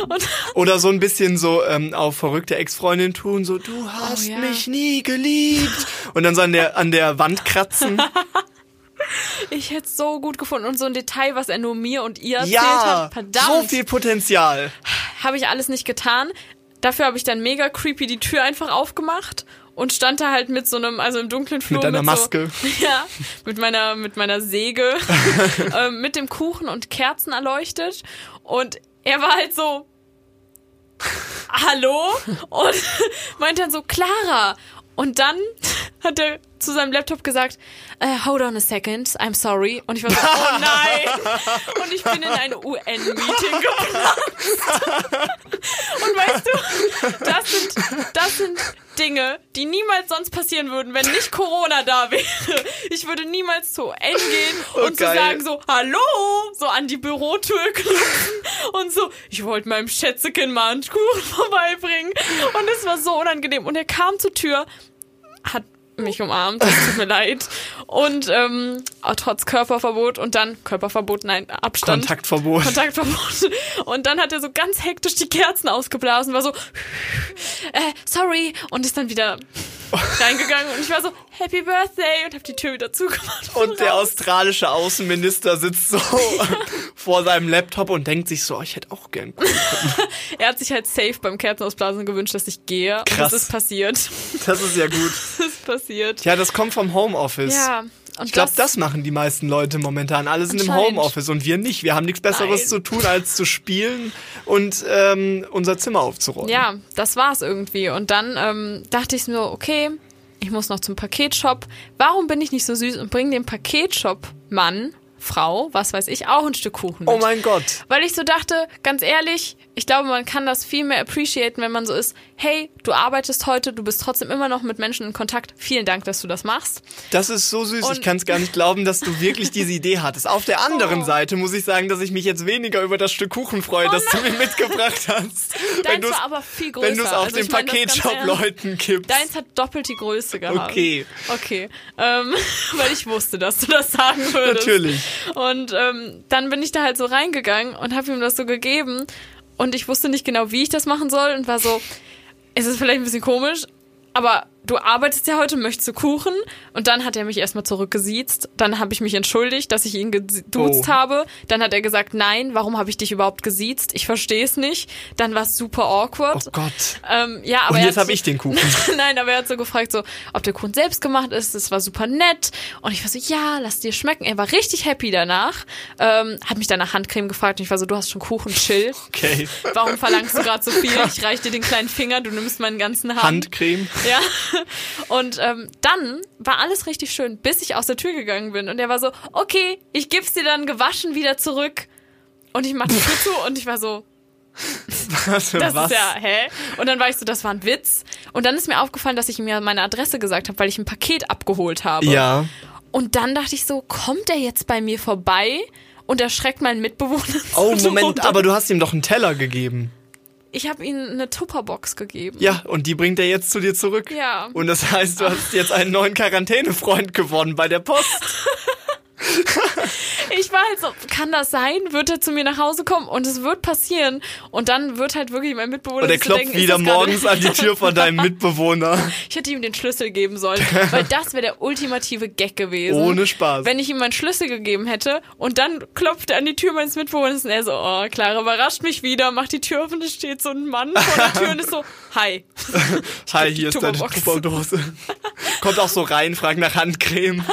[LAUGHS] Oder so ein bisschen so ähm, auf verrückte Ex-Freundin tun, so du hast Oh, ja. mich nie geliebt. Und dann so an der, an der Wand kratzen. [LAUGHS] ich hätte es so gut gefunden. Und so ein Detail, was er nur mir und ihr erzählt ja, hat. Verdammt. so viel Potenzial. Habe ich alles nicht getan. Dafür habe ich dann mega creepy die Tür einfach aufgemacht und stand da halt mit so einem, also im dunklen Flur. Mit deiner so, Maske. [LAUGHS] Ja, mit meiner, mit meiner Säge, [LAUGHS] ähm, mit dem Kuchen und Kerzen erleuchtet. Und er war halt so, hallo? Und [LAUGHS] meint dann so, Clara. Und dann hat er zu seinem Laptop gesagt, äh, hold on a second, I'm sorry. Und ich war so, oh [LAUGHS] nein. Und ich bin in ein UN-Meeting geplatzt. Und weißt du, das sind, das sind Dinge, die niemals sonst passieren würden, wenn nicht Corona da wäre. Ich würde niemals zu N gehen Oh, und zu geil. sagen so, hallo, so an die Bürotür klopfen und so, ich wollte meinem Schätzekind mal einen Kuchen vorbeibringen. Und es war so unangenehm. Und er kam zur Tür, hat mich umarmt, es tut mir leid. Und ähm, trotz Körperverbot und dann Körperverbot, nein, Abstand. Kontaktverbot. Kontaktverbot. Und dann hat er so ganz hektisch die Kerzen ausgeblasen, war so, äh, sorry, und ist dann wieder reingegangen. Und ich war so, Happy Birthday und hab die Tür wieder zugemacht. Und der raus. australische Außenminister sitzt so [LAUGHS] vor seinem Laptop und denkt sich so, oh, ich hätte auch gern. [LAUGHS] Er hat sich halt safe beim Kerzenausblasen gewünscht, dass ich gehe. Und Krass. das ist passiert. Das ist ja gut. Das passiert. Ja, das kommt vom Homeoffice. Ja. Und Ich glaube, das machen die meisten Leute momentan. Alle sind im. Homeoffice und wir nicht. Wir haben nichts Besseres Nein. zu tun, als zu spielen und ähm, unser Zimmer aufzuräumen. Ja, das war's irgendwie. Und dann ähm, dachte ich mir, okay, ich muss noch zum Paketshop. Warum bin ich nicht so süß und bringe dem Paketshop-Mann, Frau, was weiß ich, auch ein Stück Kuchen mit? Oh mein Gott. Weil ich so dachte, ganz ehrlich, ich glaube, man kann das viel mehr appreciaten, wenn man so ist, hey, du arbeitest heute, du bist trotzdem immer noch mit Menschen in Kontakt. Vielen Dank, dass du das machst. Das ist so süß. ich Und- kann es gar nicht glauben, dass du wirklich diese Idee hattest. Auf der [LAUGHS] anderen Oh. Seite muss ich sagen, dass ich mich jetzt weniger über das Stück Kuchen freue, das du mir mitgebracht hast. wenn Deins war aber viel größer. wenn du es auf Also den ich. Paketshop-Leuten kippst. Deins hat doppelt die Größe gehabt. Okay. Okay. Ähm, [LAUGHS] weil ich wusste, dass du das sagen würdest. Natürlich. Und ähm, dann bin ich da halt so reingegangen und habe ihm das so gegeben. Und ich wusste nicht genau, wie ich das machen soll und war so, es ist vielleicht ein bisschen komisch, aber du arbeitest ja heute, möchtest du Kuchen? Und dann hat er mich erstmal zurückgesiezt. Dann habe ich mich entschuldigt, dass ich ihn geduzt Oh. habe. Dann hat er gesagt, nein, warum habe ich dich überhaupt gesiezt? Ich verstehe es nicht. Dann war es super awkward. Oh Gott. Ähm, ja, aber Und jetzt habe so- ich den Kuchen. [LAUGHS] Nein, aber er hat so gefragt, so, ob der Kuchen selbst gemacht ist. Das war super nett. Und ich war so, ja, lass dir schmecken. Er war richtig happy danach. Ähm, hat mich dann nach Handcreme gefragt und ich war so, du hast schon Kuchen, chill. [LAUGHS] Okay. Warum verlangst du gerade so viel? Ich reich dir den kleinen Finger, du nimmst meinen ganzen Hand. Handcreme. Ja. [LAUGHS] [LAUGHS] Und ähm, dann war alles richtig schön, bis ich aus der Tür gegangen bin. Und er war so, okay, ich geb's dir dann gewaschen wieder zurück. Und ich mach die Tür zu und ich war so, Was? das was? ist ja, hä? Und dann war ich so, das war ein Witz. Und dann ist mir aufgefallen, dass ich ihm ja meine Adresse gesagt habe, weil ich ein Paket abgeholt habe. ja. Und dann dachte ich so, kommt er jetzt bei mir vorbei und erschreckt meinen Mitbewohner? [LAUGHS] Oh, Moment, runter? aber du hast ihm doch einen Teller gegeben. Ich habe ihm eine Tupperbox gegeben. Ja, und die bringt er jetzt zu dir zurück. Ja. Und das heißt, du hast jetzt einen neuen Quarantänefreund gewonnen bei der Post. [LAUGHS] [LAUGHS] Ich war halt so, kann das sein? Wird er zu mir nach Hause kommen? Und es wird passieren. Und dann wird halt wirklich mein Mitbewohner Und er klopft denken, wieder morgens an die Tür von deinem Mitbewohner. [LAUGHS] Ich hätte ihm den Schlüssel geben sollen, weil [LAUGHS] das wäre der ultimative Gag gewesen. Ohne Spaß. Wenn ich ihm meinen Schlüssel gegeben hätte und dann klopft er an die Tür meines Mitbewohners und er so, oh, Clara überrascht mich wieder, macht die Tür auf und es steht so ein Mann vor der Tür und ist so, hi. Hi, hier ist deine. Tupperdose. Kommt auch so rein, fragt nach Handcreme.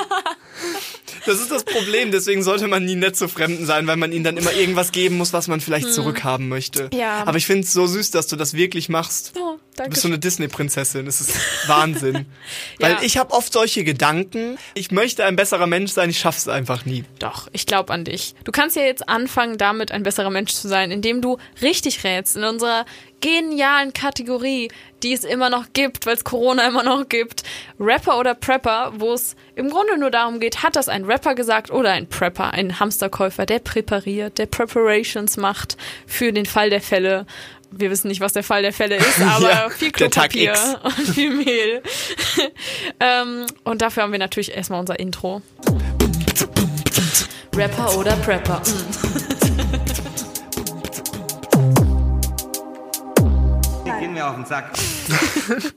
Das ist das Problem, deswegen sollte man nie nett zu Fremden sein, weil man ihnen dann immer irgendwas geben muss, was man vielleicht zurückhaben möchte. Hm. Ja. Aber ich finde es so süß, dass du das wirklich machst. Oh, Du danke. bist so eine Disney-Prinzessin. Das ist Wahnsinn. [LAUGHS] Weil Ja. ich habe oft solche Gedanken. Ich möchte ein besserer Mensch sein, ich schaff's einfach nie. Doch, ich glaube an dich. Du kannst ja jetzt anfangen, damit ein besserer Mensch zu sein, indem du richtig rätst in unserer genialen Kategorie, die es immer noch gibt, weil es Corona immer noch gibt. Rapper oder Prepper, wo es im Grunde nur darum geht, hat das ein Rapper gesagt oder ein Prepper, ein Hamsterkäufer, der präpariert, der Preparations macht für den Fall der Fälle. Wir wissen nicht, was der Fall der Fälle ist, [LAUGHS] aber Ja, viel Klopapier [LAUGHS] und viel Mehl. [LAUGHS] ähm, und dafür haben wir natürlich erstmal unser Intro. Rapper oder Prepper. Mm. Gehen mir auf den Sack. [LAUGHS]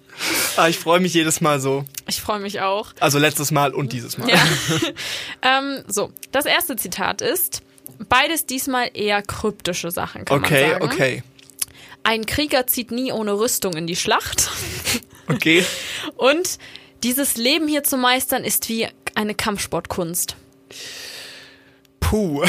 Ah, ich freue mich jedes Mal so. Ich freue mich auch. Also letztes Mal und dieses Mal. Ja. [LAUGHS] [LAUGHS] ähm, so, das erste Zitat ist, beides diesmal eher kryptische Sachen, kann Okay, man sagen. okay. Ein Krieger zieht nie ohne Rüstung in die Schlacht. Okay. Und dieses Leben hier zu meistern ist wie eine Kampfsportkunst. Puh.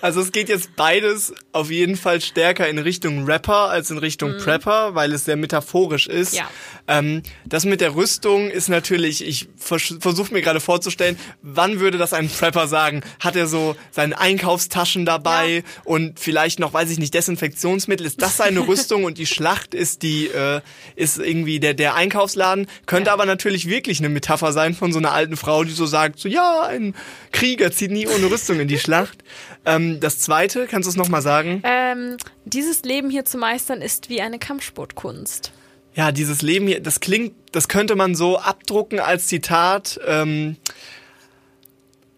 Also es geht jetzt beides auf jeden Fall stärker in Richtung Rapper als in Richtung Prepper, weil es sehr metaphorisch ist. Mhm. Ja. Ähm, das mit der Rüstung ist natürlich, ich vers versuche mir gerade vorzustellen, wann würde das ein Prepper sagen? Hat er so seine Einkaufstaschen dabei Ja. und vielleicht noch, weiß ich nicht, Desinfektionsmittel? Ist das seine Rüstung und die Schlacht ist die, äh, ist irgendwie der, der Einkaufsladen? Könnte Ja. aber natürlich wirklich eine Metapher sein von so einer alten Frau, die so sagt, so ja, ein Krieger zieht nie ohne Rüstung in die Schlacht. [LAUGHS] Ähm, das zweite, kannst du es nochmal sagen? Ähm, dieses Leben hier zu meistern ist wie eine Kampfsportkunst. Ja, dieses Leben hier, das klingt, das könnte man so abdrucken als Zitat. Ähm,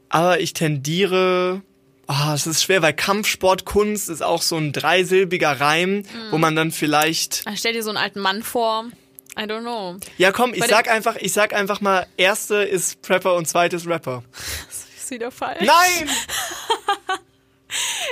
aber ich tendiere. Ah, es ist schwer, weil Kampfsportkunst ist auch so ein dreisilbiger Reim, wo man dann vielleicht. Ah, Stell dir so einen alten Mann vor. I don't know. Ja, komm, ich Bei sag einfach, ich sag einfach mal, erste ist Prepper und zweite [LAUGHS] ist Rapper. Das ist wieder falsch. Nein, [LAUGHS]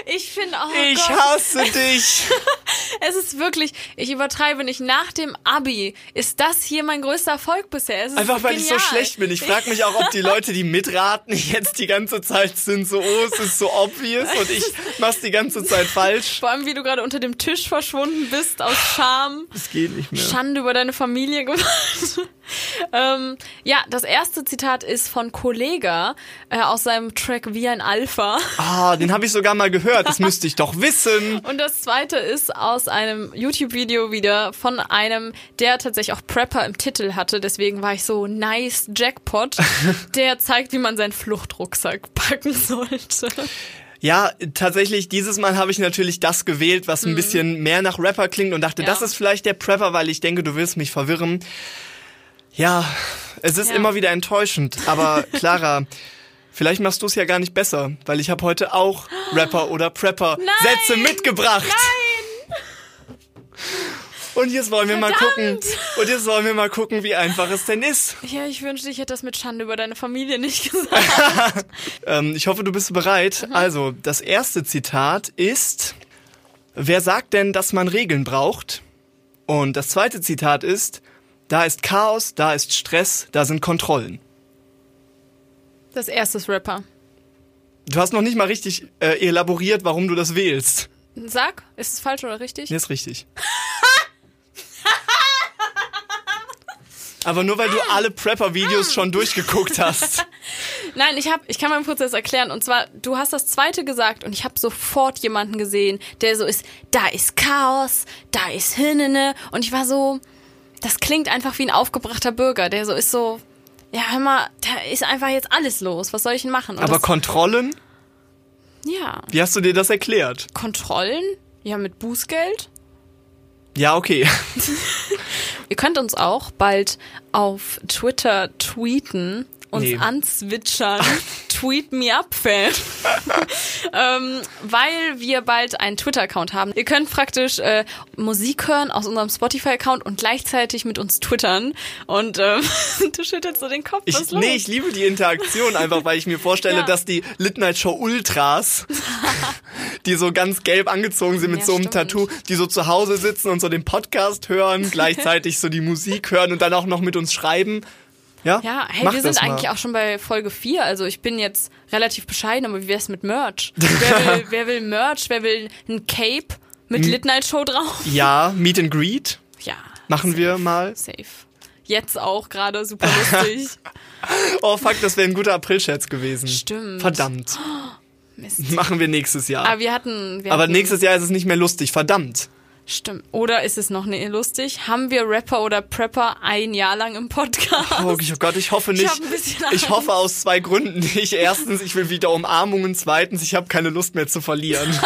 Ich finde, oh ich Gott, hasse dich. [LAUGHS] es ist wirklich, ich übertreibe nicht. Nach dem Abi ist das hier mein größter Erfolg bisher. Einfach weil ich so genial. schlecht bin. Ich frage mich auch, ob die Leute, die mitraten, [LAUGHS] jetzt die ganze Zeit sind so, oh, es ist so obvious und ich mach's die ganze Zeit falsch. Vor allem, wie du gerade unter dem Tisch verschwunden bist, aus Scham. Es geht nicht mehr. Schande über deine Familie [LAUGHS] gemacht. ähm, ja, das erste Zitat ist von Kollega äh, aus seinem Track Wie ein Alpha. Ah, den habe ich sogar mal gehört. Das müsste ich doch wissen. [LAUGHS] Und das zweite ist aus einem YouTube-Video wieder von einem, der tatsächlich auch Prepper im Titel hatte. Deswegen war ich so nice Jackpot. [LAUGHS] Der zeigt, wie man seinen Fluchtrucksack packen sollte. Ja, tatsächlich, dieses Mal habe ich natürlich das gewählt, was ein bisschen mehr nach Rapper klingt und dachte, Mhm. Ja. das ist vielleicht der Prepper, weil ich denke, du wirst mich verwirren. Ja, es ist Ja. immer wieder enttäuschend. Aber Clara, [LAUGHS] Vielleicht machst du es ja gar nicht besser, weil ich habe heute auch Rapper oder Prepper Nein! Sätze mitgebracht. Nein! Und jetzt wollen wir mal gucken. Verdammt! Und jetzt wollen wir mal gucken, wie einfach es denn ist. Ja, ich wünschte, ich hätte das mit Schande über deine Familie nicht gesagt. [LAUGHS] Ähm, ich hoffe, du bist bereit. Mhm. Also, das erste Zitat ist, wer sagt denn, dass man Regeln braucht? Und das zweite Zitat ist, da ist Chaos, da ist Stress, da sind Kontrollen. Das erste Rapper. Du hast noch nicht mal richtig äh, elaboriert, warum du das wählst. Sag, ist es falsch oder richtig? Nee, ist richtig. Aber nur weil du alle Prepper-Videos schon durchgeguckt hast. [LAUGHS] Nein, ich hab, ich kann mal einen Prozess erklären. Und zwar, du hast das zweite gesagt und ich habe sofort jemanden gesehen, der so ist, da ist Chaos, da ist Hirnene. Und ich war so, das klingt einfach wie ein aufgebrachter Bürger, der so ist so, ja, hör mal, da ist einfach jetzt alles los. Was soll ich denn machen? Und Aber das, Kontrollen? ja, Wie hast du dir das erklärt? Kontrollen? Ja, mit Bußgeld? Ja, okay. [LAUGHS] [LAUGHS] Ihr könnt uns auch bald auf Twitter tweeten, uns Nee. anzwitschern. [LAUGHS] Tweet me up, Fan. [LAUGHS] ähm, weil wir bald einen Twitter-Account haben. Ihr könnt praktisch äh, Musik hören aus unserem Spotify-Account und gleichzeitig mit uns twittern. Und ähm, [LAUGHS] du schüttelst so den Kopf. was Ich, ist los? nee, ich liebe die Interaktion einfach, weil ich mir vorstelle, Ja. dass die Lit Night Show Ultras, die so ganz gelb angezogen sind mit Ja, so einem stimmt. Tattoo, die so zu Hause sitzen und so den Podcast hören, gleichzeitig so die Musik hören und dann auch noch mit uns schreiben. Ja, Ja, hey, Mach wir sind mal. eigentlich auch schon bei Folge 4. Also ich bin jetzt relativ bescheiden, aber wie wär's mit Merch? [LAUGHS] wer, will, wer will Merch? Wer will ein Cape mit Hm. Lit Night Show drauf? Ja, Meet and Greet Ja. machen wir mal. Safe. Jetzt auch gerade super lustig. [LAUGHS] Oh fuck, das wäre ein guter April-Scherz gewesen. Stimmt. Verdammt. [GASPS] Mist. Machen wir nächstes Jahr. Aber wir hatten. Wir Aber hatten, nächstes Jahr ist es nicht mehr lustig. Verdammt. Stimmt. Oder ist es noch nicht lustig? Haben wir Rapper oder Prepper ein Jahr lang im Podcast? Oh, oh Gott, ich hoffe nicht. ich Angst. hoffe aus zwei Gründen nicht. Erstens, ich will wieder Umarmungen. Zweitens, ich habe keine Lust mehr zu verlieren.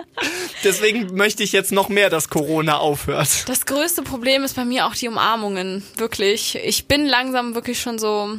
[LAUGHS] Deswegen möchte ich jetzt noch mehr, dass Corona aufhört. Das größte Problem ist bei mir auch die Umarmungen. Wirklich. Ich bin langsam wirklich schon so.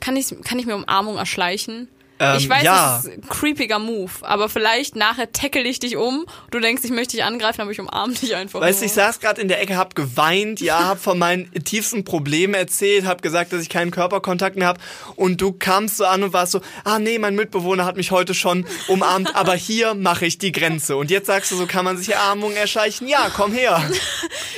Kann ich, kann ich mir Umarmung erschleichen? Ähm, ich weiß, ja. das ist ein creepiger Move, aber vielleicht nachher tackle ich dich um, du denkst, ich möchte dich angreifen, aber ich umarme dich einfach Weißt du, ich saß gerade in der Ecke, hab geweint, ja, hab von meinen tiefsten Problemen erzählt, hab gesagt, dass ich keinen Körperkontakt mehr hab und du kamst so an und warst so, ah nee, mein Mitbewohner hat mich heute schon umarmt, [LAUGHS] aber hier mache ich die Grenze. Und jetzt sagst du so, kann man sich Umarmungen erschleichen? Ja, komm her. [LAUGHS]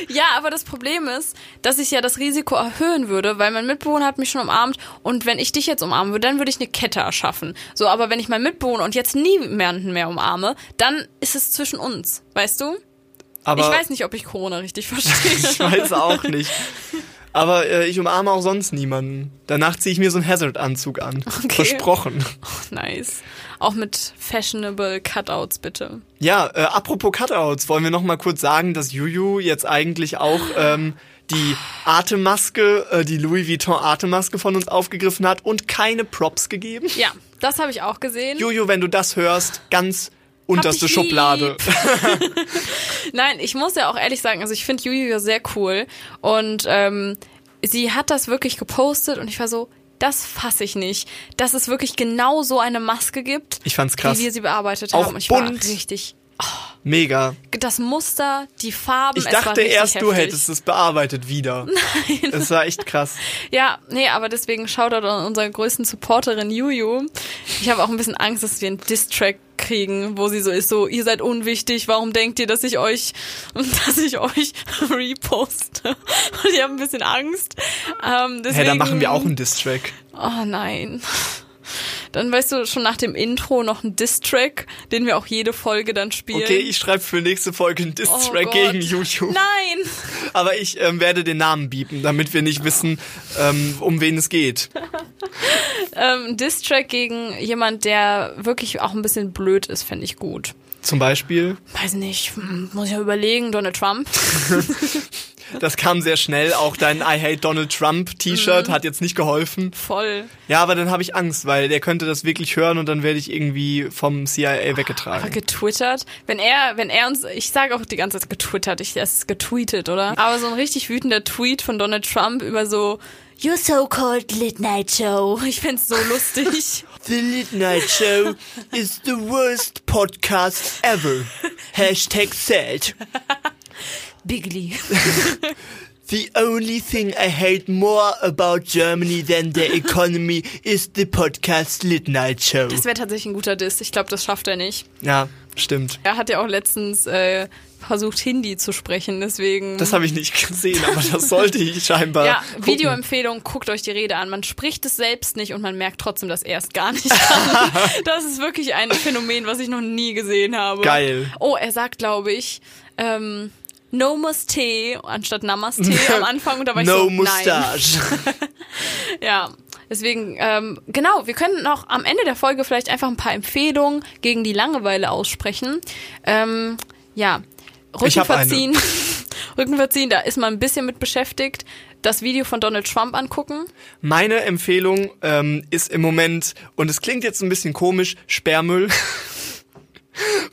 Ja, aber das Problem ist, dass ich ja das Risiko erhöhen würde, weil mein Mitbewohner hat mich schon umarmt und wenn ich dich jetzt umarmen würde, dann würde ich eine Kette erschaffen. So, aber wenn ich meinen Mitbewohner und jetzt niemanden mehr umarme, dann ist es zwischen uns, weißt du? Aber ich weiß nicht, ob ich Corona richtig [LAUGHS] verstehe. Ich weiß auch nicht. Aber äh, ich umarme auch sonst niemanden. Danach ziehe ich mir so einen Hazard-Anzug an. Okay. Versprochen. nice. Auch mit fashionable Cutouts, bitte. Ja, äh, apropos Cutouts, wollen wir noch mal kurz sagen, dass Juju jetzt eigentlich auch [GASPS] ähm, die Atemmaske, äh, die Louis Vuitton Atemmaske von uns aufgegriffen hat und keine Props gegeben. Ja, das habe ich auch gesehen. Juju, wenn du das hörst, ganz unterste Schublade. [LAUGHS] Nein, ich muss ja auch ehrlich sagen, also ich finde Juju ja sehr cool und ähm, sie hat das wirklich gepostet und ich war so, das fasse ich nicht, dass es wirklich genau so eine Maske gibt, Ich fand's krass. wie wir sie bearbeitet Auch haben. Und ich bunt. war richtig, Mega. das Muster, die Farben, Ich dachte erst, du heftig. hättest es bearbeitet wieder. [LAUGHS] Nein. Es war echt krass. Ja, nee, aber deswegen Shoutout an unsere größten Supporterin Juju. Ich habe auch ein bisschen Angst, dass wir einen Diss-Track kriegen, wo sie so ist, so, ihr seid unwichtig, warum denkt ihr, dass ich euch, [LAUGHS] dass ich euch [LAUGHS] reposte? Und ich habe ein bisschen Angst. Ähm, deswegen, Hä, dann machen wir auch einen Diss-Track. Oh nein. Dann weißt du schon nach dem Intro noch einen Diss-Track, den wir auch jede Folge dann spielen. Okay, ich schreibe für nächste Folge einen Oh Diss-Track Gott. gegen Juju. Nein! Aber ich ähm, werde den Namen biepen, damit wir nicht wissen, ähm, um wen es geht. [LAUGHS] Ähm, ein Diss-Track gegen jemand, der wirklich auch ein bisschen blöd ist, fände ich gut. Zum Beispiel, Weiß nicht, hm, muss ich ja überlegen, Donald Trump. [LAUGHS] [LAUGHS] das kam sehr schnell, auch dein I Hate Donald Trump Mhm. T-Shirt hat jetzt nicht geholfen. Voll. Ja, aber dann habe ich Angst, weil der könnte das wirklich hören und dann werde ich irgendwie vom CIA Aber weggetragen. getwittert. Wenn er, wenn er uns, ich sage auch die ganze Zeit getwittert, ich, es ist getweetet, oder? Aber so ein richtig wütender Tweet von Donald Trump über so, You so-called Lit Night Show. Ich find's so lustig. [LAUGHS] The Late Night Show is the worst podcast ever. [LAUGHS] Hashtag sad. Bigly. [LAUGHS] The only thing I hate more about Germany than the economy is the podcast Late Night Show. Das wäre tatsächlich ein guter Diss. Ich glaube, das schafft er nicht. Ja, stimmt. Er hat ja auch letztens äh, versucht, Hindi zu sprechen, deswegen. Das habe ich nicht gesehen, aber das sollte ich scheinbar. ja. Videoempfehlung, guckt euch die Rede an. Man spricht es selbst nicht und man merkt trotzdem, dass er es gar nicht kann. [LAUGHS] das ist wirklich ein Phänomen, was ich noch nie gesehen habe. Geil. Oh, er sagt, glaube ich, ähm, Namaste anstatt Namaste [LAUGHS] am Anfang und da war ich no so, nein. Mustache. [LAUGHS] Ja, deswegen, ähm, genau, wir können noch am Ende der Folge vielleicht einfach ein paar Empfehlungen gegen die Langeweile aussprechen. Ähm, ja, Ich hab eine. Rückenverziehen. [LAUGHS] Rückenverziehen, da ist man ein bisschen mit beschäftigt. Das Video von Donald Trump angucken. Meine Empfehlung ähm, ist im Moment, und es klingt jetzt ein bisschen komisch, Sperrmüll.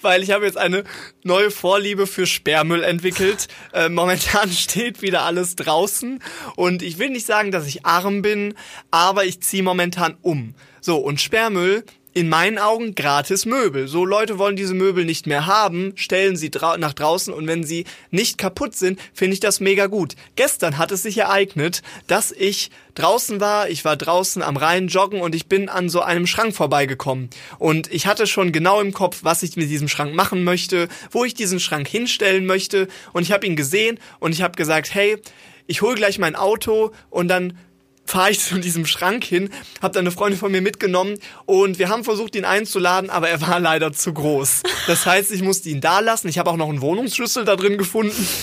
Weil ich habe jetzt eine neue Vorliebe für Sperrmüll entwickelt. Äh, momentan [LAUGHS] steht wieder alles draußen und ich will nicht sagen, dass ich arm bin, aber ich ziehe momentan um. So, und Sperrmüll in meinen Augen gratis Möbel. So Leute wollen diese Möbel nicht mehr haben, stellen sie drau nach draußen und wenn sie nicht kaputt sind, finde ich das mega gut. Gestern hat es sich ereignet, dass ich draußen war, ich war draußen am Rhein joggen und ich bin an so einem Schrank vorbeigekommen. Und ich hatte schon genau im Kopf, was ich mit diesem Schrank machen möchte, wo ich diesen Schrank hinstellen möchte und ich habe ihn gesehen und ich habe gesagt, hey, ich hole gleich mein Auto und dann fahre ich [LAUGHS] zu diesem Schrank hin, habe eine Freundin von mir mitgenommen und wir haben versucht, ihn einzuladen, aber er war [LAUGHS] leider zu groß. Das heißt, ich musste ihn da lassen. Ich habe auch noch einen Wohnungsschlüssel da drin gefunden. [LAUGHS]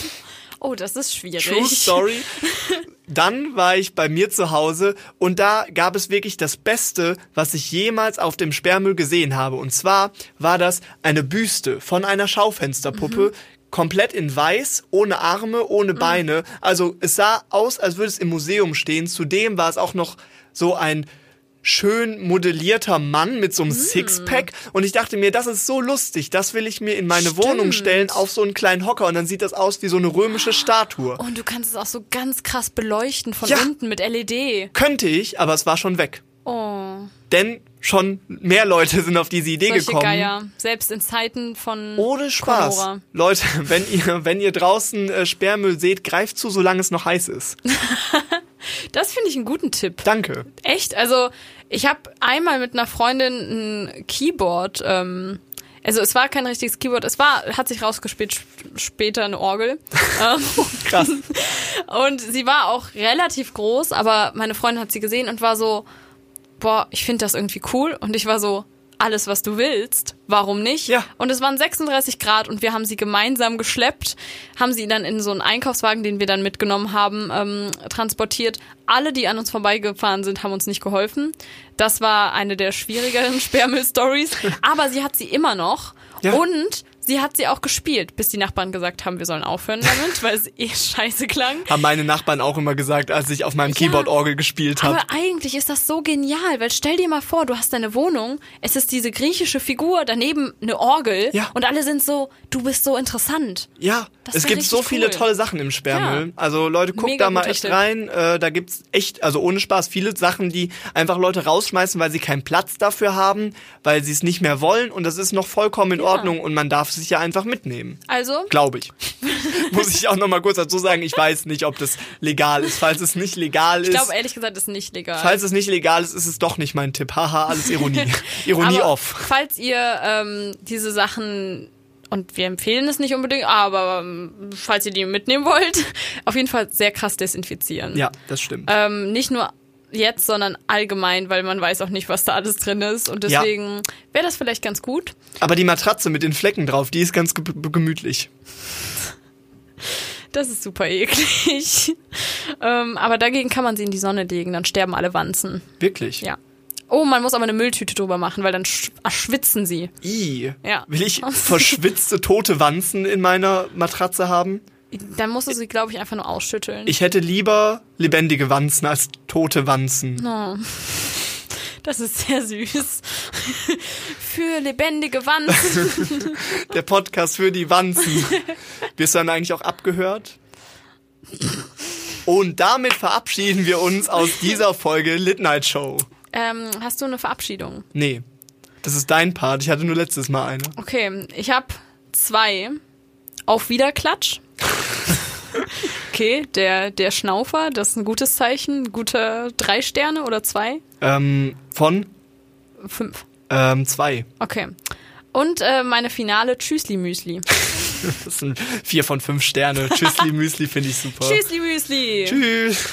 Oh, das ist schwierig. True Story. Dann war ich bei mir zu Hause und da gab es wirklich das Beste, was ich jemals auf dem Sperrmüll gesehen habe. Und zwar war das eine Büste von einer Schaufensterpuppe, komplett in weiß, ohne Arme, ohne Beine. Also es sah aus, als würde es im Museum stehen. Zudem war es auch noch so ein schön modellierter Mann mit so einem Sixpack und ich dachte mir, das ist so lustig, das will ich mir in meine Stimmt. Wohnung stellen auf so einen kleinen Hocker und dann sieht das aus wie so eine römische Statue. Und du kannst es auch so ganz krass beleuchten von Ja. unten mit LED. Könnte ich, aber es war schon weg. Oh, Denn schon mehr Leute sind auf diese Idee solche gekommen. Geier. Selbst in Zeiten von Ohne Spaß. Conora. Leute, wenn ihr, wenn ihr draußen äh, Sperrmüll seht, greift zu, solange es noch heiß ist. [LAUGHS] Das finde ich einen guten Tipp. Danke. Echt? Also, ich habe einmal mit einer Freundin ein Keyboard, ähm, also es war kein richtiges Keyboard, es war, hat sich rausgespielt sp- später eine Orgel. [LAUGHS] ähm, Krass. [LAUGHS] und sie war auch relativ groß, aber meine Freundin hat sie gesehen und war so, boah, ich finde das irgendwie cool. Und ich war so, alles, was du willst, warum nicht? Ja. Und es waren 36 Grad und wir haben sie gemeinsam geschleppt, haben sie dann in so einen Einkaufswagen, den wir dann mitgenommen haben, ähm, transportiert. Alle, die an uns vorbeigefahren sind, haben uns nicht geholfen. Das war eine der schwierigeren [LAUGHS] Sperrmüll-Stories. Aber sie hat sie immer noch. Ja. Und sie hat sie auch gespielt, bis die Nachbarn gesagt haben, wir sollen aufhören damit, weil es eh scheiße klang. Haben meine Nachbarn auch immer gesagt, als ich auf meinem Keyboard Orgel gespielt habe. Aber eigentlich ist das so genial, weil stell dir mal vor, du hast deine Wohnung, es ist diese griechische Figur, daneben eine Orgel Ja. und alle sind so, du bist so interessant. Ja, Das es gibt so richtig viele cool. tolle Sachen im Sperrmüll. Ja. Also Leute, guckt Mega da mal echt Tipp. rein. Äh, da gibt's echt, also ohne Spaß, viele Sachen, die einfach Leute rausschmeißen, weil sie keinen Platz dafür haben, weil sie es nicht mehr wollen. Und das ist noch vollkommen in. Ordnung und man darf es sich ja einfach mitnehmen. Also, Glaube ich. [LAUGHS] Muss ich auch noch mal kurz dazu sagen, ich weiß nicht, ob das legal ist. Falls es nicht legal ich ist, glaube ehrlich gesagt, ist nicht legal. falls es nicht legal ist, ist es doch nicht mein Tipp. Haha, alles Ironie. [LAUGHS] Ironie Aber off. Falls ihr ähm, diese Sachen und wir empfehlen es nicht unbedingt, aber ähm, falls ihr die mitnehmen wollt, [LAUGHS] auf jeden Fall sehr krass desinfizieren. Ja, das stimmt. Ähm, nicht nur jetzt, sondern allgemein, weil man weiß auch nicht, was da alles drin ist. Und Ja. deswegen wäre das vielleicht ganz gut. Aber die Matratze mit den Flecken drauf, die ist ganz ge gemütlich. Das ist super eklig. ähm, aber dagegen kann man sie in die Sonne legen, dann sterben alle Wanzen. Wirklich. Ja. Oh, man muss aber eine Mülltüte drüber machen, weil dann sch schwitzen sie. I. Ja. Will ich [LAUGHS] verschwitzte tote Wanzen in meiner Matratze haben? Dann musst du sie, glaube ich, einfach nur ausschütteln. Ich hätte lieber lebendige Wanzen als tote Wanzen. oh. Das ist sehr süß. Für lebendige Wanzen. [LAUGHS] Der Podcast für die Wanzen. Wirst du dann eigentlich auch abgehört? Und damit verabschieden wir uns aus dieser Folge Lit Night Show. Ähm, hast du eine Verabschiedung? Nee. Das ist dein Part. Ich hatte nur letztes Mal eine. Okay, ich habe zwei. Auf Wiederklatsch. Okay, der, der Schnaufer, das ist ein gutes Zeichen. Gute drei Sterne oder zwei? Ähm, von Fünf. ähm, zwei. Okay. Und äh, meine Finale Tschüssli Müsli. [LAUGHS] Das sind vier von fünf Sterne. Tschüssli Müsli finde ich super. [LAUGHS] Tschüssli Müsli. Tschüss.